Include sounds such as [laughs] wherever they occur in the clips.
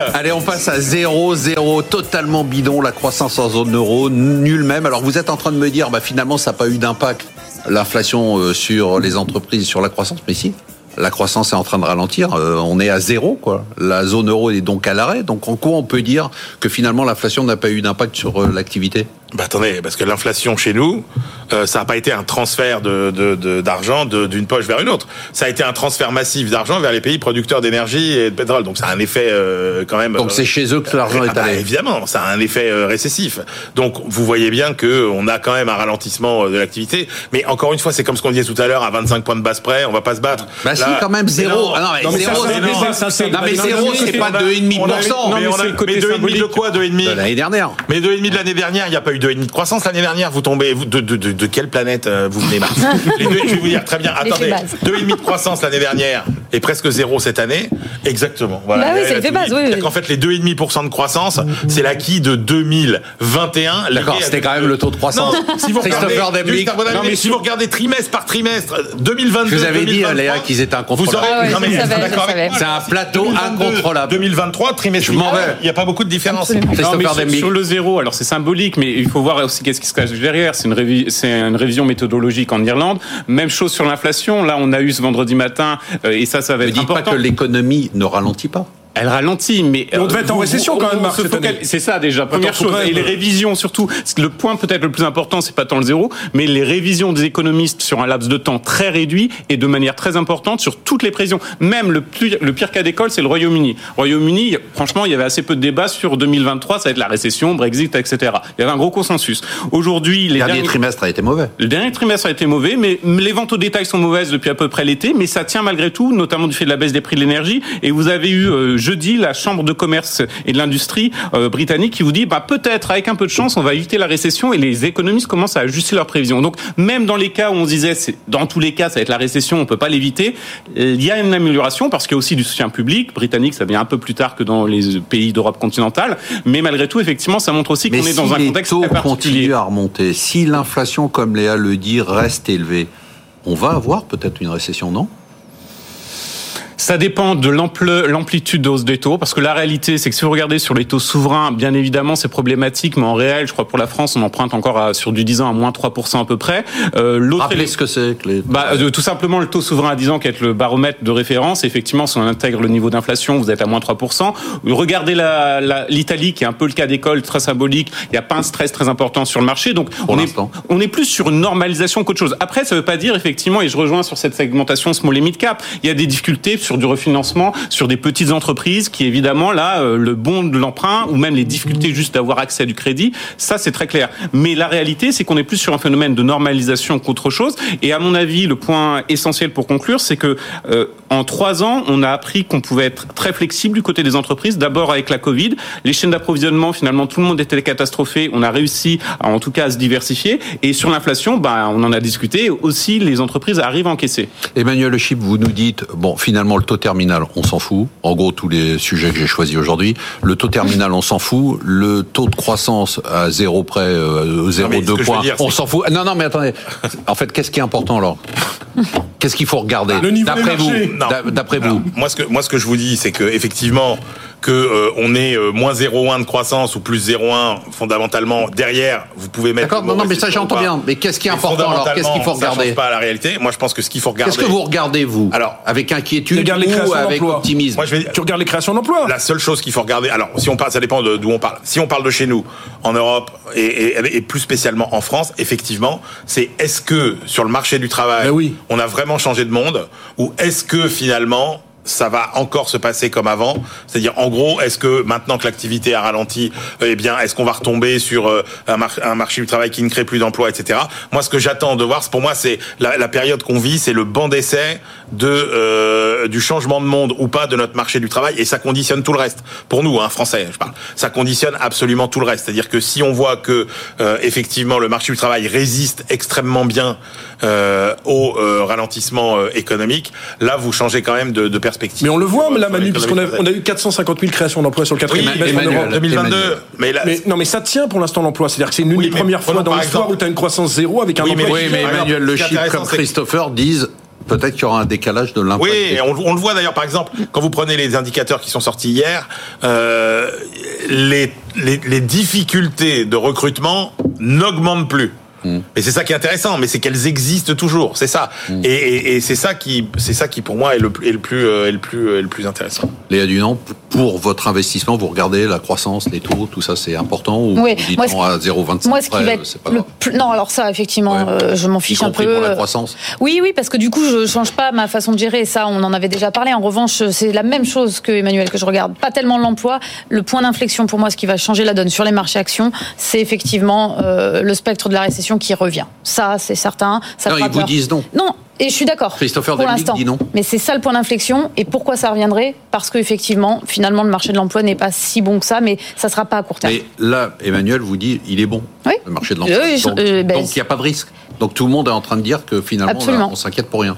Allez, on passe à 0, 0, totalement bidon, la croissance en zone euro, nul même. Alors vous êtes en train de me dire, bah, finalement, ça n'a pas eu d'impact, l'inflation euh, sur les entreprises, sur la croissance, mais si. La croissance est en train de ralentir, euh, on est à zéro, quoi. La zone euro est donc à l'arrêt. Donc en quoi on peut dire que finalement l'inflation n'a pas eu d'impact sur euh, l'activité? Bah attendez, parce que l'inflation chez nous, euh, ça n'a pas été un transfert de d'argent de, d'une poche vers une autre. Ça a été un transfert massif d'argent vers les pays producteurs d'énergie et de pétrole. Donc ça a un effet euh, quand même. Donc c'est chez eux que l'argent est ah bah, allé. évidemment, ça a un effet euh, récessif. Donc vous voyez bien que on a quand même un ralentissement de l'activité. Mais encore une fois, c'est comme ce qu'on disait tout à l'heure, à 25 points de base près, on va pas se battre. Bah si, quand même zéro. Ah non, mais zéro, c'est non, mais zéro, c'est pas 2,5%. Mais, on a, mais 2,5 de quoi 2,5 L'année dernière. Mais 2,5 de l'année dernière, il n'y a pas eu 2,5 de croissance l'année dernière. Vous tombez de, de, de, de quelle planète euh, vous venez [laughs] les deux, Je vais vous dire très bien. Attendez, 2,5 de croissance l'année dernière et presque zéro cette année. Exactement. Voilà. Bah oui, c'est fait base. Oui, En fait, les 2,5% de croissance, c'est l'acquis de 2021. D'accord, c'était quand même le taux de croissance. Non, si vous regardez, non, mais si vous regardez trimestre par trimestre, 2022. Je vous avais dit, Léa, qu'ils étaient incontrôlables. Vous aurez, ah c'est un plateau incontrôlable. 2023, trimestre. Je m'en vais. Il n'y a pas beaucoup de différence. Sur le zéro, alors c'est symbolique, mais il faut voir aussi qu'est-ce qui se cache derrière. C'est une, une révision méthodologique en Irlande. Même chose sur l'inflation. Là, on a eu ce vendredi matin, euh, et ça, ça va être ne important. pas que l'économie ne ralentit pas. Elle ralentit, mais on devait être en récession quand même, Marc. C'est ça déjà. Première chose. Et les révisions surtout. Le point peut-être le plus important, c'est pas tant le zéro, mais les révisions des économistes sur un laps de temps très réduit et de manière très importante sur toutes les prévisions. Même le, plus, le pire cas d'école, c'est le Royaume-Uni. Royaume-Uni, franchement, il y avait assez peu de débats sur 2023, ça va être la récession, Brexit, etc. Il y avait un gros consensus. Aujourd'hui, les le dernier trimestre a été mauvais. Le dernier trimestre a été mauvais, mais les ventes au détail sont mauvaises depuis à peu près l'été, mais ça tient malgré tout, notamment du fait de la baisse des prix de l'énergie. Et vous avez eu euh, jeudi la chambre de commerce et de l'industrie euh, britannique qui vous dit bah peut-être avec un peu de chance on va éviter la récession et les économistes commencent à ajuster leurs prévisions. Donc même dans les cas où on se disait dans tous les cas ça va être la récession, on peut pas l'éviter, il y a une amélioration parce qu'il y a aussi du soutien public britannique, ça vient un peu plus tard que dans les pays d'Europe continentale, mais malgré tout effectivement ça montre aussi qu'on est dans un contexte très particulier. à remonter, si l'inflation comme Léa le dit reste élevée, on va avoir peut-être une récession, non? Ça dépend de l'amplitude de hausse des taux, parce que la réalité, c'est que si vous regardez sur les taux souverains, bien évidemment, c'est problématique, mais en réel, je crois pour la France, on emprunte encore à, sur du 10 ans à moins 3% à peu près. Euh, L'autre Rappelez ce que c'est. Les... Bah, euh, tout simplement, le taux souverain à 10 ans qui est le baromètre de référence. Effectivement, si on intègre le niveau d'inflation, vous êtes à moins 3%. Regardez l'Italie, la, qui est un peu le cas d'école, très symbolique. Il n'y a pas un stress très important sur le marché. Donc, on est, on est plus sur une normalisation qu'autre chose. Après, ça ne veut pas dire, effectivement, et je rejoins sur cette segmentation small et mid cap, il y a des difficultés sur du refinancement sur des petites entreprises qui évidemment là euh, le bon de l'emprunt ou même les difficultés juste d'avoir accès à du crédit, ça c'est très clair. Mais la réalité c'est qu'on est plus sur un phénomène de normalisation qu'autre chose. Et à mon avis le point essentiel pour conclure c'est que euh, en trois ans on a appris qu'on pouvait être très flexible du côté des entreprises. D'abord avec la Covid, les chaînes d'approvisionnement finalement tout le monde était catastrophé. On a réussi en tout cas à se diversifier. Et sur l'inflation, bah, on en a discuté aussi les entreprises arrivent à encaisser. Emmanuel Le Chip, vous nous dites bon finalement le taux terminal, on s'en fout. En gros, tous les sujets que j'ai choisis aujourd'hui. Le taux terminal, on s'en fout. Le taux de croissance à zéro près, euh, 0,2 points, on s'en fout. Non, non, mais attendez. En fait, qu'est-ce qui est important alors? Qu'est-ce qu'il faut regarder? D'après vous, d'après vous. Moi, ce que moi, ce que je vous dis, c'est que effectivement, que euh, on est euh, moins 0,1 de croissance ou plus 0,1 fondamentalement derrière, vous pouvez mettre. D'accord, non, non, mais ça j'entends bien. Mais qu'est-ce qui est important alors? Qu'est-ce qu'il faut regarder Ça pas la réalité. Moi, je pense que ce qu'il faut regarder. Qu'est-ce que vous regardez vous? Alors, avec inquiétude ou avec optimisme Moi, je vais... Tu regardes les créations d'emplois. La seule chose qu'il faut regarder. Alors, si on parle, ça dépend d'où on parle. Si on parle de chez nous, en Europe et, et, et plus spécialement en France, effectivement, c'est est-ce que sur le marché du travail, oui. on a vraiment changé de monde ou est-ce que finalement ça va encore se passer comme avant C'est-à-dire, en gros, est-ce que maintenant que l'activité a ralenti, eh bien, est-ce qu'on va retomber sur euh, un, mar- un marché du travail qui ne crée plus d'emplois, etc. Moi, ce que j'attends de voir, pour moi, c'est la, période qu'on vit, c'est le banc d'essai de euh, du changement de monde ou pas de notre marché du travail, et ça conditionne tout le reste. Pour nous, hein, français, je parle, ça conditionne absolument tout le reste. C'est-à-dire que si on voit que euh, effectivement le marché du travail résiste extrêmement bien au ralentissement économique, là, vous changez quand même de perspective. Mais on le voit, là, Manu, puisqu'on a, on a eu 450 000 créations d'emplois sur le Oui, quatrième trimestre en. Europe. 2022. Emmanuel. Mais là, Mais, non, mais ça tient pour l'instant l'emploi. C'est-à-dire que c'est une Oui, des mais premières fois dans l'histoire exemple- où tu as une croissance zéro avec un Oui, mais- emploi. Oui, mais Emmanuel Le Chip comme Christopher disent peut-être qu'il y aura un décalage de l'impact. Oui, et on, on le voit d'ailleurs, par exemple, quand vous prenez les indicateurs qui sont sortis hier, euh, les, les, les difficultés de recrutement n'augmentent plus. Et c'est ça qui est intéressant, mais c'est qu'elles existent toujours, c'est ça. Et, et, et c'est ça qui, c'est ça qui pour moi est le, plus- est le plus, euh, est le plus, est le plus intéressant. Léa Dunant, pour votre investissement, vous regardez la croissance, les taux, tout ça, c'est important ou Oui, vous dites moi, ce- non à 0,25 Moi, ce qui près, va euh, être c'est pas le grave. plus... Non, alors ça, effectivement, Ouais. euh, je m'en Y fiche un peu. pour la croissance. Oui, oui, parce que du coup, je change pas ma façon de gérer. Ça, on en avait déjà parlé. En revanche, c'est la même chose que Emmanuel que je regarde. Pas tellement l'emploi. Le point d'inflexion pour moi, ce qui va changer la donne sur les marchés actions, c'est effectivement euh, le spectre de la récession qui revient. Ça, c'est certain. Ça Non, ils vous disent non. Non, et je suis d'accord. Christopher pour l'instant. dit non. Mais c'est ça le point d'inflexion. Et pourquoi ça reviendrait? Parce qu'effectivement, finalement, le marché de l'emploi n'est pas si bon que ça, mais ça sera pas à court terme. Mais là, Emmanuel vous dit, il est bon, Oui. le marché de l'emploi. Oui, je- donc, euh, ben, donc il n'y a pas de risque. Donc tout le monde est en train de dire que finalement, là, on s'inquiète pour rien.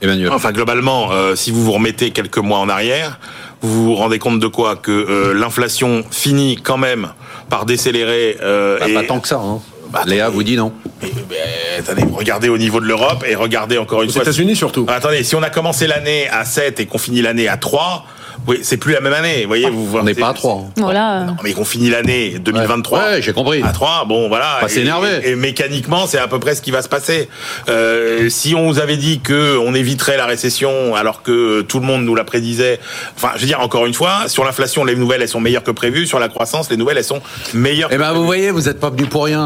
Emmanuel. Enfin, globalement, euh, si vous vous remettez quelques mois en arrière, vous vous rendez compte de quoi? Que euh, l'inflation finit quand même par décélérer. euh, Bah, et- Pas tant que ça. Hein. Bah, Léa vous dit non. Mais, mais, attendez, regardez au niveau de l'Europe et regardez encore une Aux fois. États-Unis surtout. Ah, attendez, si on a commencé l'année à 7 et qu'on finit l'année à 3, oui, c'est plus la même année. Vous voyez, vous On n'est pas à 3. Voilà. Non, mais qu'on finit l'année 2023. Ouais, j'ai compris. À 3, bon, voilà. Pas Et- s'énerver. Et, et mécaniquement, c'est à peu près ce qui va se passer. Euh, si on vous avait dit que on éviterait la récession alors que tout le monde nous la prédisait, enfin, je veux dire encore une fois, sur l'inflation, les nouvelles elles sont meilleures que prévues. Sur la croissance, les nouvelles elles sont meilleures. Eh ben, vous voyez, vous n'êtes pas venu pour rien.